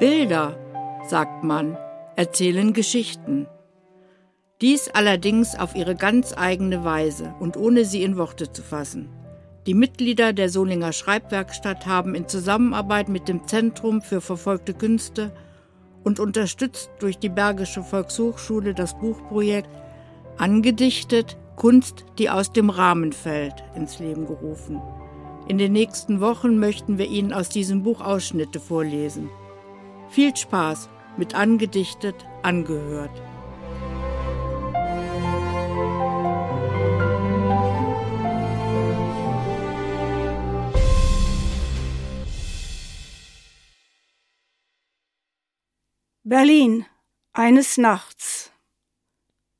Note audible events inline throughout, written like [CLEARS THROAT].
Bilder, sagt man, erzählen Geschichten. Dies allerdings auf ihre ganz eigene Weise und ohne sie in Worte zu fassen. Die Mitglieder der Solinger Schreibwerkstatt haben in Zusammenarbeit mit dem Zentrum für verfolgte Künste und unterstützt durch die Bergische Volkshochschule das Buchprojekt Angedichtet Kunst, die aus dem Rahmen fällt, ins Leben gerufen. In den nächsten Wochen möchten wir Ihnen aus diesem Buch Ausschnitte vorlesen. Viel Spaß mit Angedichtet angehört. Berlin eines Nachts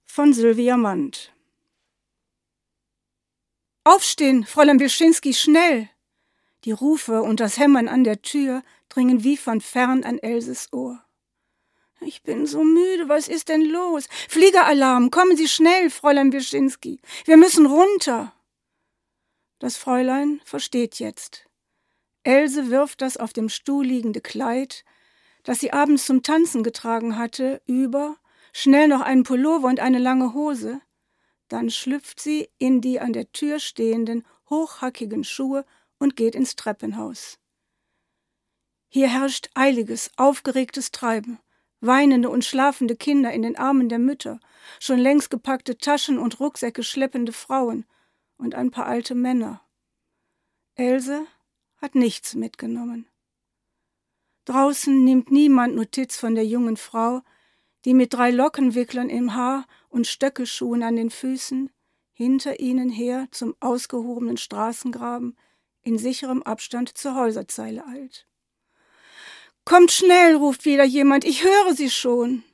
von Sylvia Mand Aufstehen, Fräulein Wilczynski, schnell! Die Rufe und das Hämmern an der Tür dringen wie von fern an Elses Ohr. Ich bin so müde, was ist denn los? Fliegeralarm, kommen Sie schnell, Fräulein Wilczynski. Wir müssen runter. Das Fräulein versteht jetzt. Else wirft das auf dem Stuhl liegende Kleid, das sie abends zum Tanzen getragen hatte, über, schnell noch einen Pullover und eine lange Hose, dann schlüpft sie in die an der Tür stehenden, hochhackigen Schuhe und geht ins Treppenhaus. Hier herrscht eiliges, aufgeregtes Treiben, weinende und schlafende Kinder in den Armen der Mütter, schon längst gepackte Taschen und Rucksäcke schleppende Frauen und ein paar alte Männer. Else hat nichts mitgenommen. Draußen nimmt niemand Notiz von der jungen Frau, die mit drei Lockenwicklern im Haar und Stöckelschuhen an den Füßen hinter ihnen her zum ausgehobenen Straßengraben in sicherem Abstand zur Häuserzeile eilt. Kommt schnell, ruft wieder jemand, ich höre sie schon.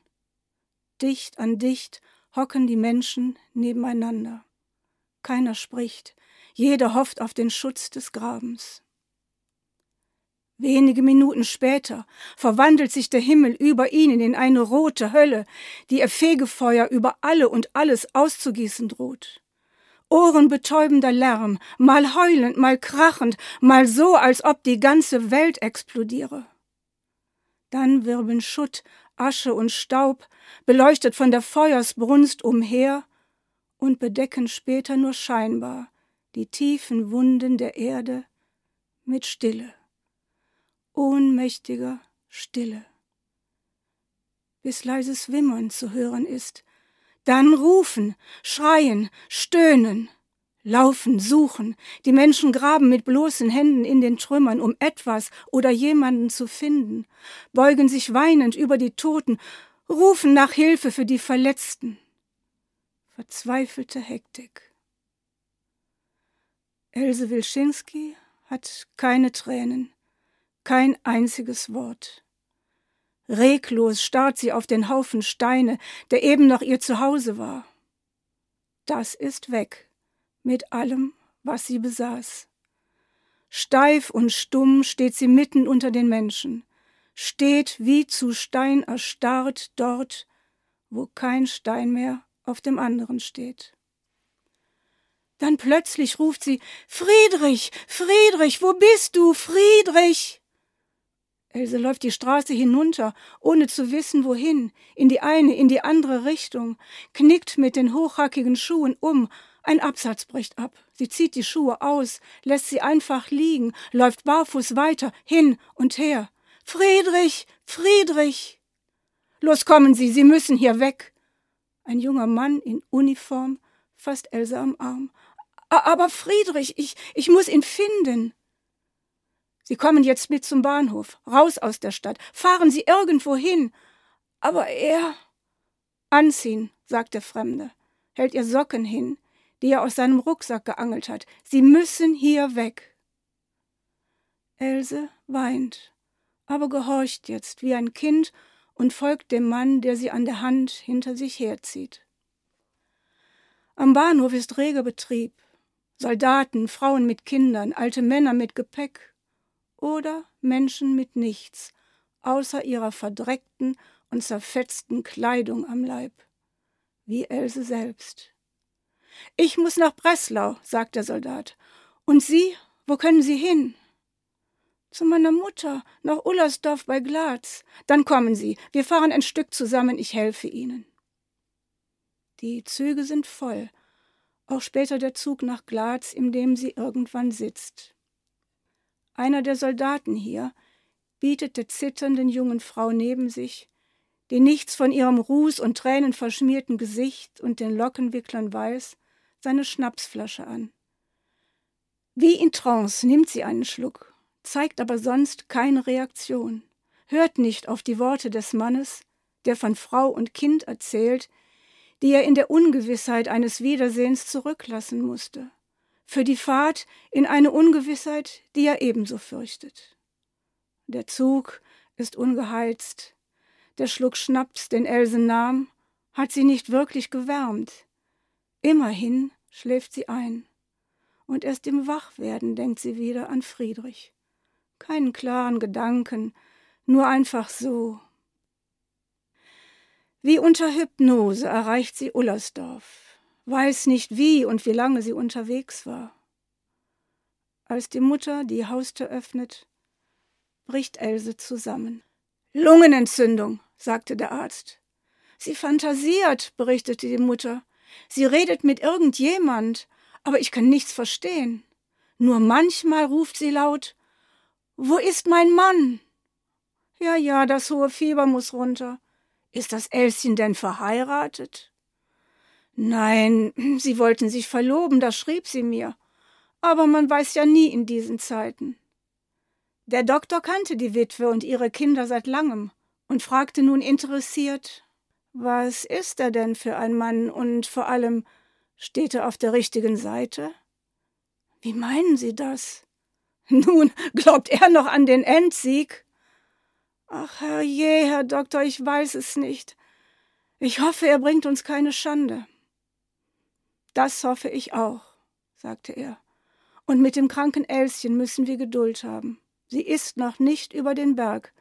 Dicht an dicht hocken die Menschen nebeneinander. Keiner spricht, jeder hofft auf den Schutz des Grabens. Wenige Minuten später verwandelt sich der Himmel über ihnen in eine rote Hölle, die ihr Fegefeuer über alle und alles auszugießen droht. Ohrenbetäubender Lärm, mal heulend, mal krachend, mal so, als ob die ganze Welt explodiere. Dann wirbeln Schutt, Asche und Staub, beleuchtet von der Feuersbrunst umher, und bedecken später nur scheinbar die tiefen Wunden der Erde mit Stille ohnmächtiger Stille, bis leises Wimmern zu hören ist, dann rufen, schreien, stöhnen, laufen, suchen, die Menschen graben mit bloßen Händen in den Trümmern, um etwas oder jemanden zu finden, beugen sich weinend über die Toten, rufen nach Hilfe für die Verletzten. Verzweifelte Hektik. Else Wilczynski hat keine Tränen, kein einziges Wort. Reglos starrt sie auf den Haufen Steine, der eben noch ihr Zuhause war. Das ist weg, mit allem, was sie besaß. Steif und stumm steht sie mitten unter den Menschen, steht wie zu Stein erstarrt dort, wo kein Stein mehr auf dem anderen steht. Dann plötzlich ruft sie Friedrich, Friedrich, wo bist du, Friedrich? Else läuft die Straße hinunter, ohne zu wissen, wohin, in die eine, in die andere Richtung, knickt mit den hochhackigen Schuhen um, ein Absatz bricht ab. Sie zieht die Schuhe aus, lässt sie einfach liegen, läuft barfuß weiter, hin und her. Friedrich, Friedrich! Los kommen Sie, Sie müssen hier weg! Ein junger Mann in Uniform fasst Else am Arm. Aber Friedrich, ich, ich muss ihn finden. Sie kommen jetzt mit zum Bahnhof, raus aus der Stadt, fahren Sie irgendwo hin. Aber er. Anziehen, sagt der Fremde, hält ihr Socken hin, die er aus seinem Rucksack geangelt hat. Sie müssen hier weg. Else weint, aber gehorcht jetzt wie ein Kind und folgt dem Mann, der sie an der Hand hinter sich herzieht. Am Bahnhof ist reger Betrieb. Soldaten, Frauen mit Kindern, alte Männer mit Gepäck oder Menschen mit nichts, außer ihrer verdreckten und zerfetzten Kleidung am Leib, wie Else selbst. Ich muss nach Breslau, sagt der Soldat. Und Sie, wo können Sie hin? Zu meiner Mutter, nach Ullersdorf bei Glatz. Dann kommen Sie, wir fahren ein Stück zusammen, ich helfe Ihnen. Die Züge sind voll, auch später der Zug nach Glatz, in dem sie irgendwann sitzt. Einer der Soldaten hier bietet der zitternden jungen Frau neben sich, die nichts von ihrem ruß- und tränenverschmierten Gesicht und den Lockenwicklern weiß, seine Schnapsflasche an. Wie in Trance nimmt sie einen Schluck, zeigt aber sonst keine Reaktion, hört nicht auf die Worte des Mannes, der von Frau und Kind erzählt, die er in der Ungewissheit eines Wiedersehens zurücklassen musste, für die Fahrt in eine Ungewissheit, die er ebenso fürchtet. Der Zug ist ungeheizt, der Schluck Schnaps, den Else nahm, hat sie nicht wirklich gewärmt. Immerhin schläft sie ein. Und erst im Wachwerden denkt sie wieder an Friedrich. Keinen klaren Gedanken, nur einfach so, wie unter Hypnose erreicht sie Ullersdorf, weiß nicht wie und wie lange sie unterwegs war. Als die Mutter die Haustür öffnet, bricht Else zusammen. Lungenentzündung, sagte der Arzt. Sie fantasiert, berichtete die Mutter. Sie redet mit irgendjemand, aber ich kann nichts verstehen. Nur manchmal ruft sie laut Wo ist mein Mann? Ja, ja, das hohe Fieber muss runter. Ist das Elschen denn verheiratet? Nein, [CLEARS THROAT] sie wollten sich verloben, das schrieb sie mir. Aber man weiß ja nie in diesen Zeiten. Der Doktor kannte die Witwe und ihre Kinder seit langem und fragte nun interessiert, was ist er denn für ein Mann und vor allem, steht er auf der richtigen Seite? Wie meinen Sie das? [LAUGHS] Nun, glaubt er noch an den Endsieg? Ach, herrje, Herr Doktor, ich weiß es nicht. Ich hoffe, er bringt uns keine Schande. Das hoffe ich auch, sagte er. Und mit dem kranken Elschen müssen wir Geduld haben. Sie ist noch nicht über den Berg.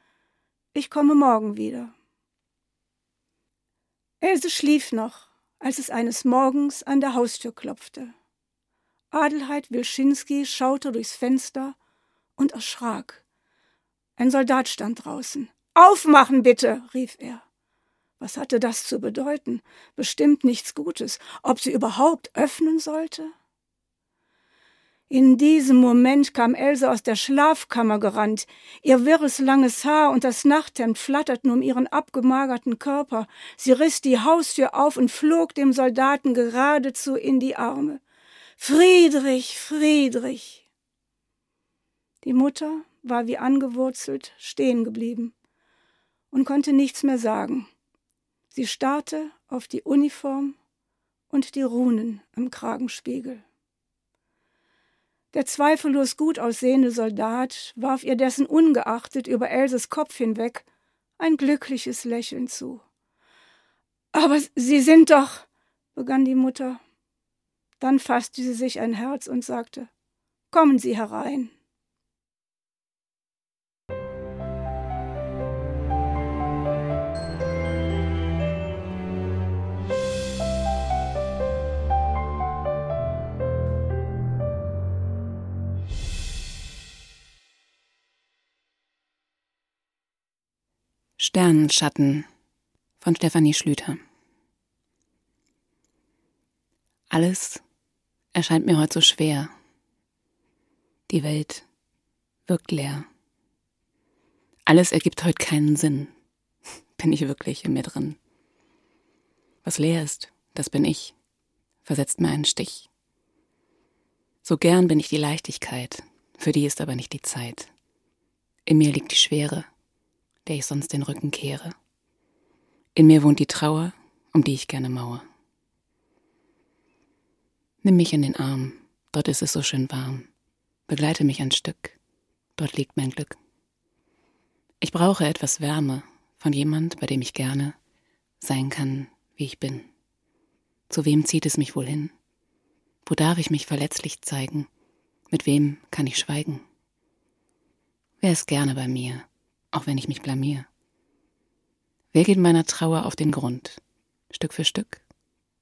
Ich komme morgen wieder. Else schlief noch, als es eines Morgens an der Haustür klopfte. Adelheid Wilschinski schaute durchs Fenster und erschrak. Ein Soldat stand draußen. Aufmachen, bitte, rief er. Was hatte das zu bedeuten? Bestimmt nichts Gutes. Ob sie überhaupt öffnen sollte? In diesem Moment kam Else aus der Schlafkammer gerannt. Ihr wirres langes Haar und das Nachthemd flatterten um ihren abgemagerten Körper. Sie riss die Haustür auf und flog dem Soldaten geradezu in die Arme. Friedrich, Friedrich. Die Mutter war wie angewurzelt stehen geblieben und konnte nichts mehr sagen. Sie starrte auf die Uniform und die Runen am Kragenspiegel. Der zweifellos gut aussehende Soldat warf ihr dessen ungeachtet über Elses Kopf hinweg ein glückliches Lächeln zu. Aber Sie sind doch, begann die Mutter. Dann fasste sie sich ein Herz und sagte, Kommen Sie herein. Sternenschatten von Stefanie Schlüter. Alles erscheint mir heute so schwer. Die Welt wirkt leer. Alles ergibt heute keinen Sinn. [LAUGHS] Bin ich wirklich in mir drin? Was leer ist, das bin ich, versetzt mir einen Stich. So gern bin ich die Leichtigkeit, für die ist aber nicht die Zeit. In mir liegt die Schwere, der ich sonst den Rücken kehre. In mir wohnt die Trauer, um die ich gerne mauer. Nimm mich in den Arm, dort ist es so schön warm. Begleite mich ein Stück, dort liegt mein Glück. Ich brauche etwas Wärme von jemand, bei dem ich gerne sein kann, wie ich bin. Zu wem zieht es mich wohl hin? Wo darf ich mich verletzlich zeigen? Mit wem kann ich schweigen? Wer ist gerne bei mir? Auch wenn ich mich blamier? Wer geht meiner Trauer auf den Grund, Stück für Stück,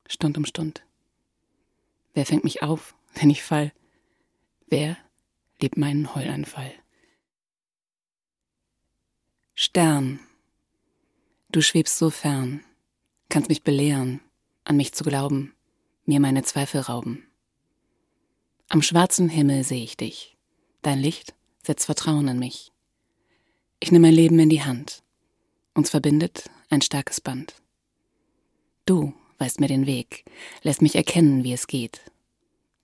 Stund um Stund? Wer fängt mich auf, wenn ich fall? Wer liebt meinen Heulanfall? Stern, du schwebst so fern, kannst mich belehren, an mich zu glauben, mir meine Zweifel rauben. Am schwarzen Himmel sehe ich dich, dein Licht setzt Vertrauen in mich. Ich nehme mein Leben in die Hand, uns verbindet ein starkes Band. Du weißt mir den Weg, lässt mich erkennen, wie es geht.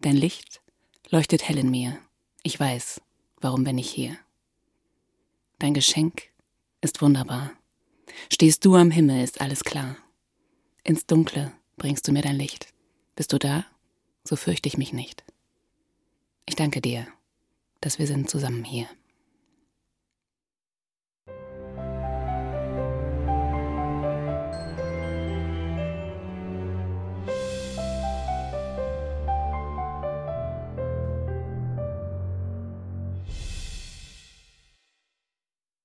Dein Licht leuchtet hell in mir, ich weiß, warum bin ich hier. Dein Geschenk ist wunderbar. Stehst du am Himmel, ist alles klar. Ins Dunkle bringst du mir dein Licht. Bist du da, so fürchte ich mich nicht. Ich danke dir, dass wir sind zusammen hier.